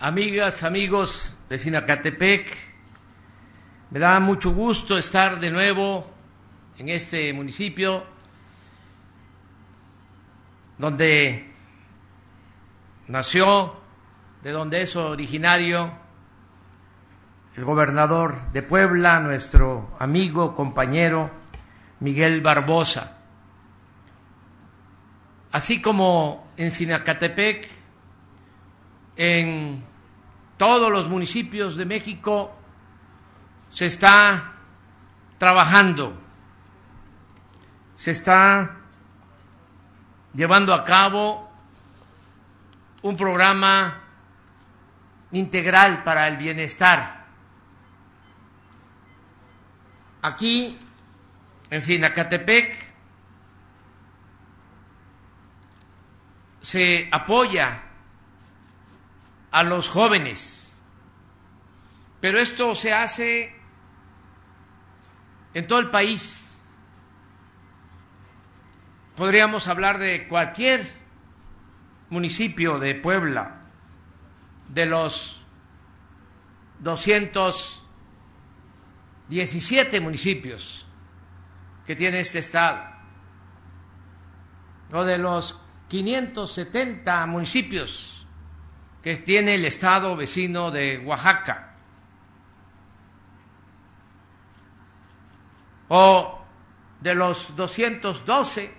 amigas, amigos de Sinacatepec, me da mucho gusto estar de nuevo en este municipio donde nació, de donde es originario el gobernador de Puebla, nuestro amigo, compañero Miguel Barbosa. Así como en Sinacatepec, en todos los municipios de México se está trabajando, se está llevando a cabo un programa integral para el bienestar. Aquí, en Sinacatepec, se apoya a los jóvenes, pero esto se hace en todo el país. Podríamos hablar de cualquier municipio de Puebla, de los 217 municipios que tiene este estado, o de los 570 municipios que tiene el estado vecino de Oaxaca, o de los 212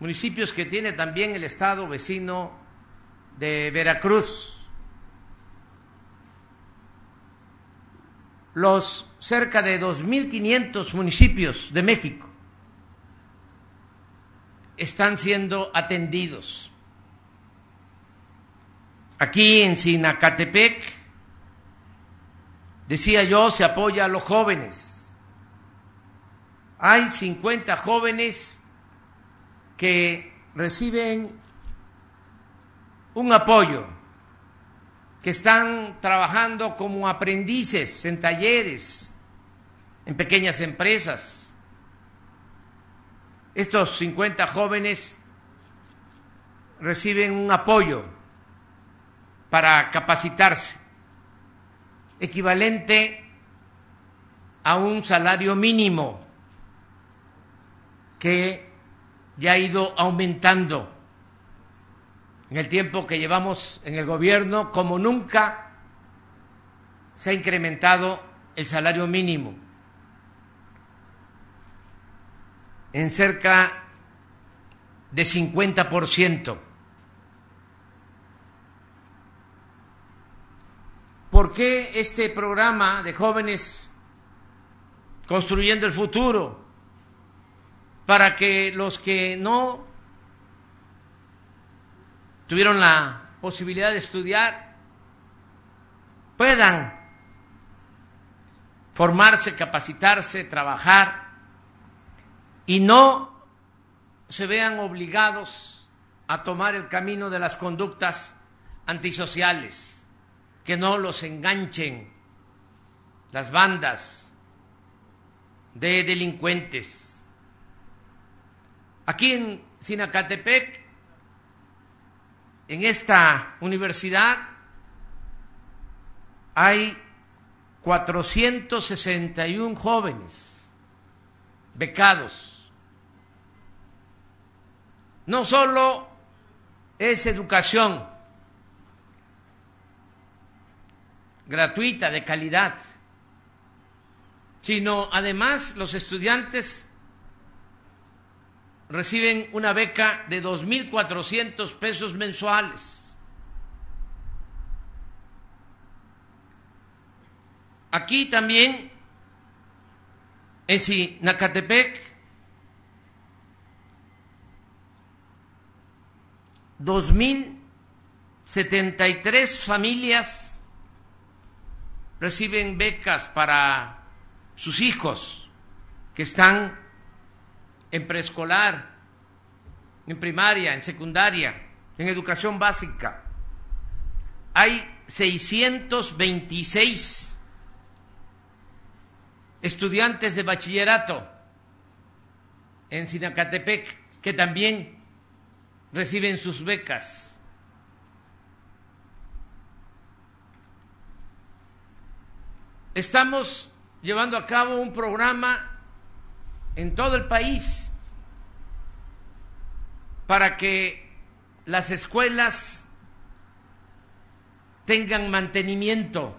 municipios que tiene también el estado vecino de Veracruz, los cerca de 2.500 municipios de México están siendo atendidos. Aquí en Sinacatepec, decía yo, se apoya a los jóvenes. Hay 50 jóvenes que reciben un apoyo, que están trabajando como aprendices en talleres, en pequeñas empresas. Estos 50 jóvenes reciben un apoyo para capacitarse, equivalente a un salario mínimo que ya ha ido aumentando en el tiempo que llevamos en el gobierno, como nunca se ha incrementado el salario mínimo en cerca de 50%. ¿Por qué este programa de jóvenes construyendo el futuro? Para que los que no tuvieron la posibilidad de estudiar puedan formarse, capacitarse, trabajar y no se vean obligados a tomar el camino de las conductas antisociales que no los enganchen las bandas de delincuentes. Aquí en Sinacatepec, en esta universidad, hay 461 jóvenes becados. No solo es educación, gratuita, de calidad, sino además los estudiantes reciben una beca de 2.400 pesos mensuales. Aquí también, en Sinacatepec, 2.073 familias reciben becas para sus hijos que están en preescolar, en primaria, en secundaria, en educación básica. Hay 626 estudiantes de bachillerato en Sinacatepec que también reciben sus becas. Estamos llevando a cabo un programa en todo el país para que las escuelas tengan mantenimiento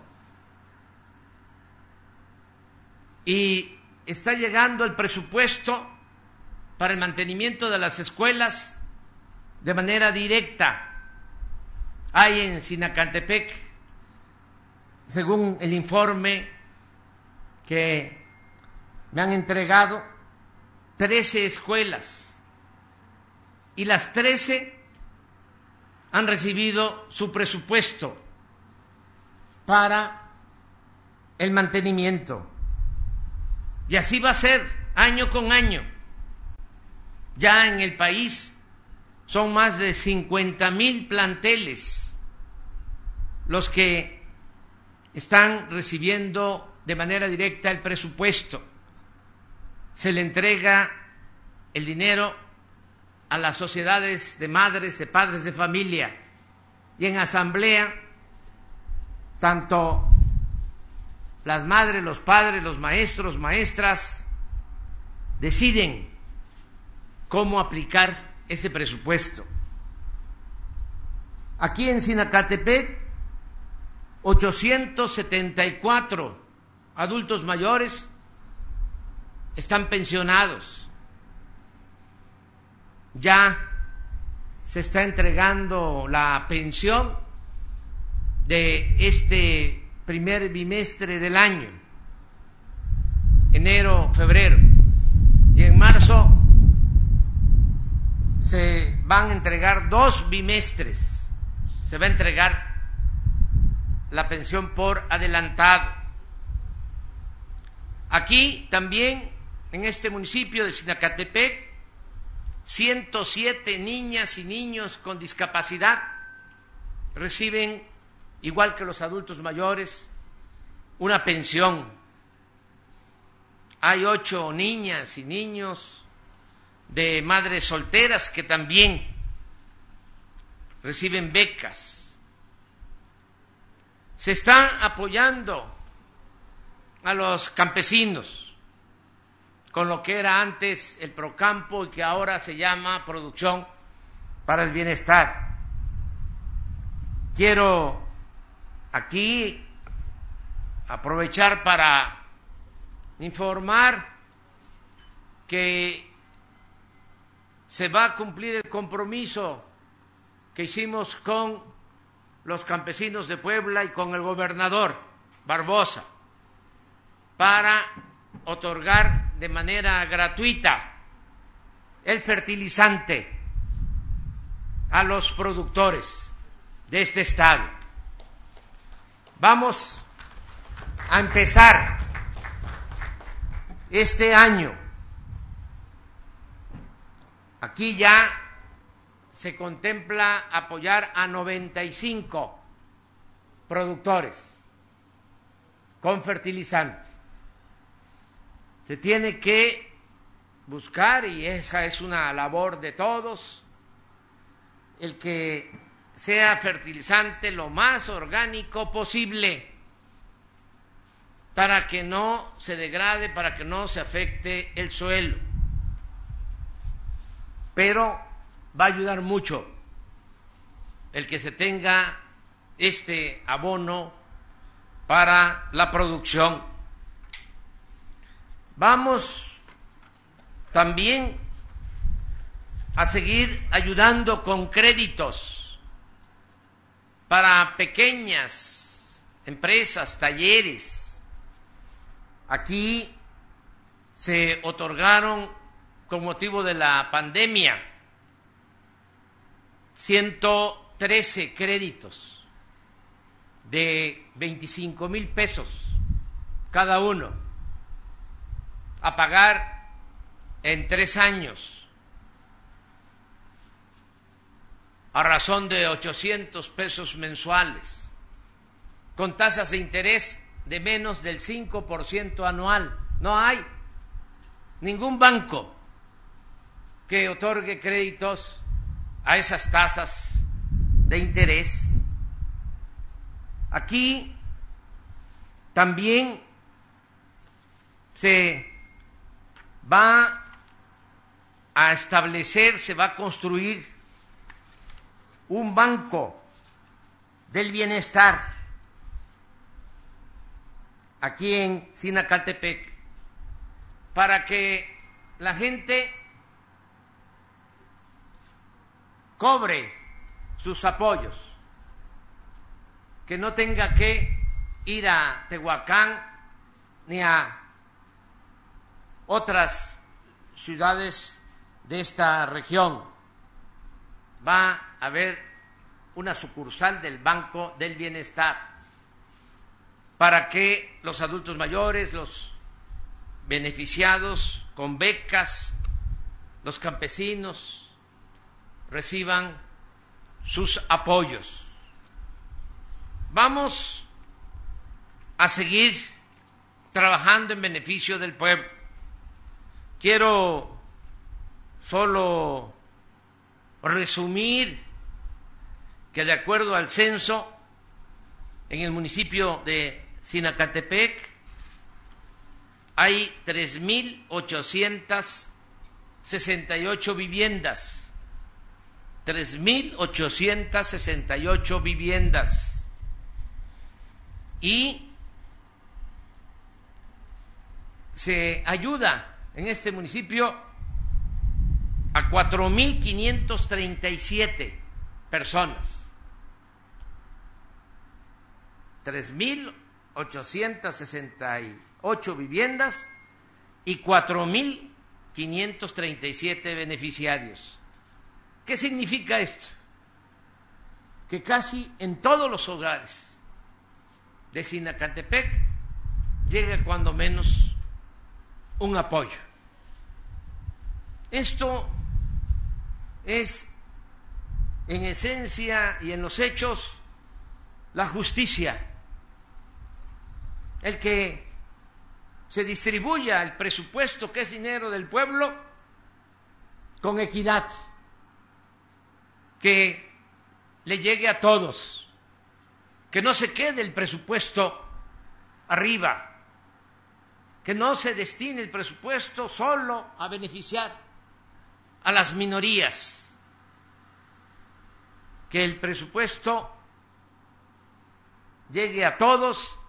y está llegando el presupuesto para el mantenimiento de las escuelas de manera directa. Hay en Sinacantepec, según el informe que me han entregado, 13 escuelas y las 13 han recibido su presupuesto para el mantenimiento. Y así va a ser año con año. Ya en el país son más de 50 mil planteles los que están recibiendo de manera directa el presupuesto. Se le entrega el dinero a las sociedades de madres, de padres de familia y en asamblea, tanto las madres, los padres, los maestros, maestras, deciden cómo aplicar ese presupuesto. Aquí en Sinacatepec, 874 adultos mayores están pensionados. Ya se está entregando la pensión de este primer bimestre del año, enero, febrero, y en marzo se van a entregar dos bimestres, se va a entregar la pensión por adelantado. Aquí también, en este municipio de Sinacatepec, 107 niñas y niños con discapacidad reciben igual que los adultos mayores, una pensión. Hay ocho niñas y niños de madres solteras que también reciben becas. Se está apoyando a los campesinos con lo que era antes el Procampo y que ahora se llama Producción para el Bienestar. Quiero aquí aprovechar para informar que se va a cumplir el compromiso que hicimos con los campesinos de Puebla y con el gobernador Barbosa para otorgar de manera gratuita el fertilizante a los productores de este estado. Vamos a empezar este año. Aquí ya se contempla apoyar a 95 productores con fertilizante. Se tiene que buscar, y esa es una labor de todos, el que sea fertilizante lo más orgánico posible para que no se degrade, para que no se afecte el suelo. Pero va a ayudar mucho el que se tenga este abono para la producción. Vamos también a seguir ayudando con créditos para pequeñas empresas, talleres. Aquí se otorgaron con motivo de la pandemia 113 créditos de 25 mil pesos cada uno a pagar en tres años a razón de 800 pesos mensuales, con tasas de interés de menos del 5% anual. No hay ningún banco que otorgue créditos a esas tasas de interés. Aquí También se va a establecer, se va a construir un banco del bienestar aquí en Sinacaltepec para que la gente cobre sus apoyos, que no tenga que ir a Tehuacán ni a otras ciudades de esta región. Va a haber una sucursal del Banco del Bienestar para que los adultos mayores, los beneficiados con becas, los campesinos reciban sus apoyos. Vamos a seguir trabajando en beneficio del pueblo. Quiero solo resumir que de acuerdo al censo, en el municipio de Sinacatepec hay 3.868 viviendas. 3.868 viviendas. Y se ayuda en este municipio a 4.537 personas. 3.868 viviendas y 4.537 beneficiarios. ¿Qué significa esto? Que casi en todos los hogares de Sinacantepec llega cuando menos un apoyo. Esto es en esencia y en los hechos la justicia, el que se distribuya el presupuesto que es dinero del pueblo con equidad, que le llegue a todos, que no se quede el presupuesto arriba, que no se destine el presupuesto solo a beneficiar a las minorías, que el presupuesto llegue a todos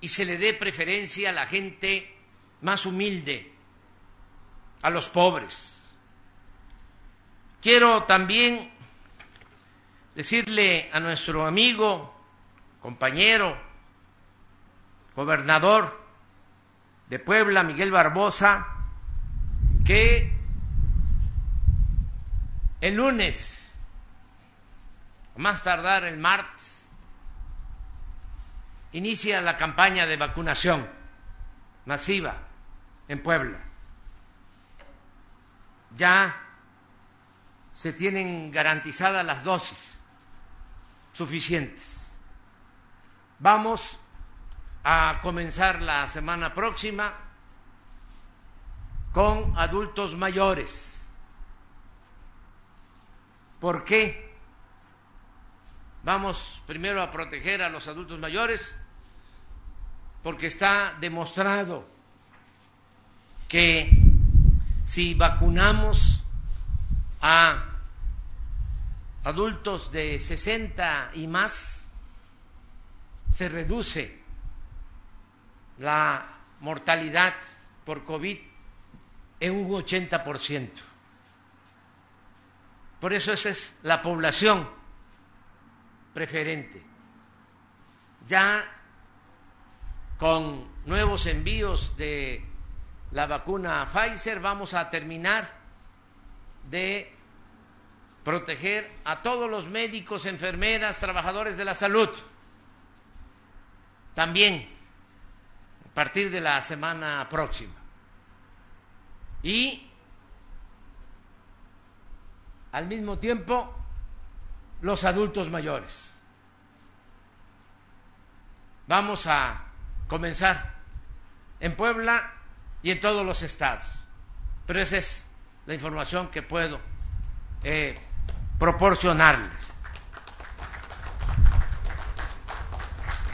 y se le dé preferencia a la gente más humilde, a los pobres. Quiero también decirle a nuestro amigo, compañero, gobernador de Puebla, Miguel Barbosa, que el lunes, más tardar el martes, inicia la campaña de vacunación masiva en Puebla. Ya se tienen garantizadas las dosis suficientes. Vamos a comenzar la semana próxima con adultos mayores. ¿Por qué? Vamos primero a proteger a los adultos mayores porque está demostrado que si vacunamos a adultos de 60 y más, se reduce la mortalidad por COVID en un 80%. Por eso esa es la población preferente. Ya con nuevos envíos de la vacuna Pfizer vamos a terminar de proteger a todos los médicos, enfermeras, trabajadores de la salud. También a partir de la semana próxima. Y al mismo tiempo los adultos mayores. Vamos a comenzar en Puebla y en todos los estados. Pero esa es la información que puedo eh, proporcionarles.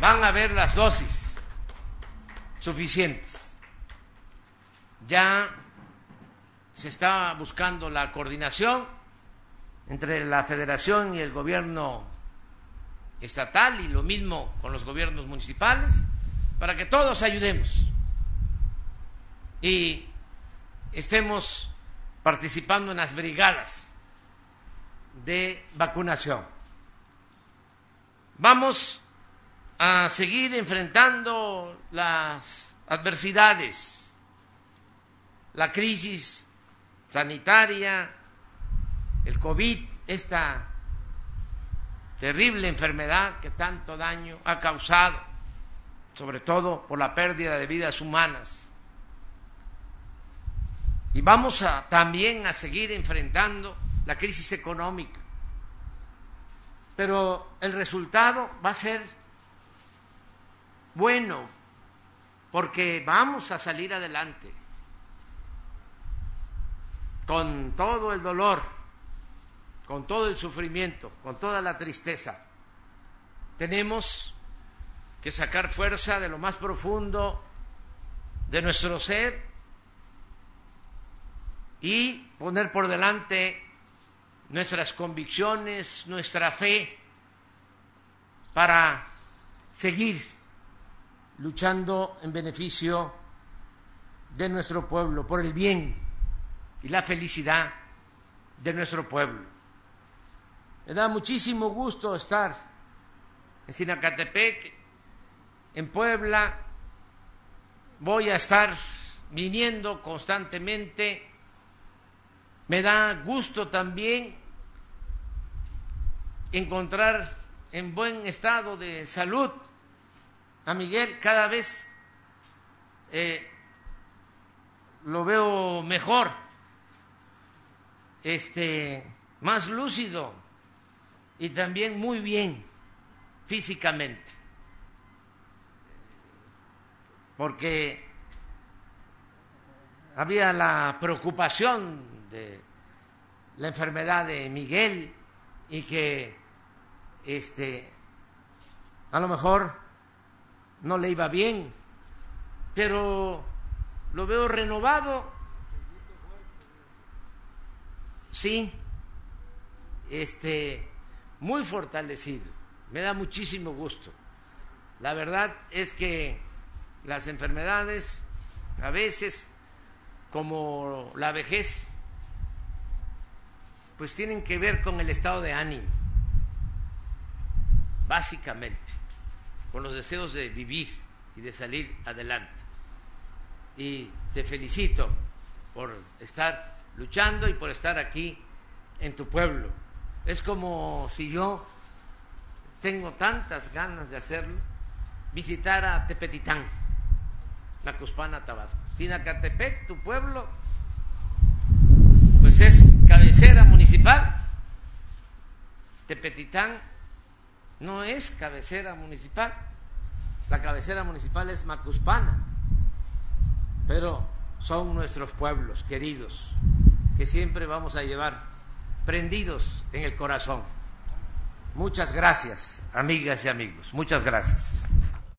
Van a ver las dosis suficientes. Ya se está buscando la coordinación entre la federación y el gobierno estatal y lo mismo con los gobiernos municipales para que todos ayudemos y estemos participando en las brigadas de vacunación. Vamos a seguir enfrentando las adversidades, la crisis sanitaria, el COVID, esta terrible enfermedad que tanto daño ha causado, sobre todo por la pérdida de vidas humanas. Y vamos a, también a seguir enfrentando la crisis económica. Pero el resultado va a ser bueno, porque vamos a salir adelante con todo el dolor, con todo el sufrimiento, con toda la tristeza. Tenemos que sacar fuerza de lo más profundo de nuestro ser y poner por delante nuestras convicciones, nuestra fe, para seguir luchando en beneficio de nuestro pueblo, por el bien y la felicidad de nuestro pueblo. Me da muchísimo gusto estar en Sinacatepec, en Puebla. Voy a estar viniendo constantemente. Me da gusto también encontrar en buen estado de salud a Miguel. Cada vez eh, lo veo mejor, este, más lúcido y también muy bien físicamente, porque había la preocupación de la enfermedad de Miguel y que este a lo mejor no le iba bien, pero lo veo renovado. Sí, este, muy fortalecido. Me da muchísimo gusto. La verdad es que las enfermedades, a veces, como la vejez, pues tienen que ver con el estado de ánimo, básicamente con los deseos de vivir y de salir adelante. Y te felicito por estar luchando y por estar aquí en tu pueblo. Es como si yo tengo tantas ganas de hacerlo, visitar a Tepetitán, la Cuspana Tabasco. Sinacatepec, tu pueblo, pues es cabecera municipal. Tepetitán no es cabecera municipal. La cabecera municipal es Macuspana, pero son nuestros pueblos queridos que siempre vamos a llevar prendidos en el corazón. Muchas gracias, amigas y amigos. Muchas gracias.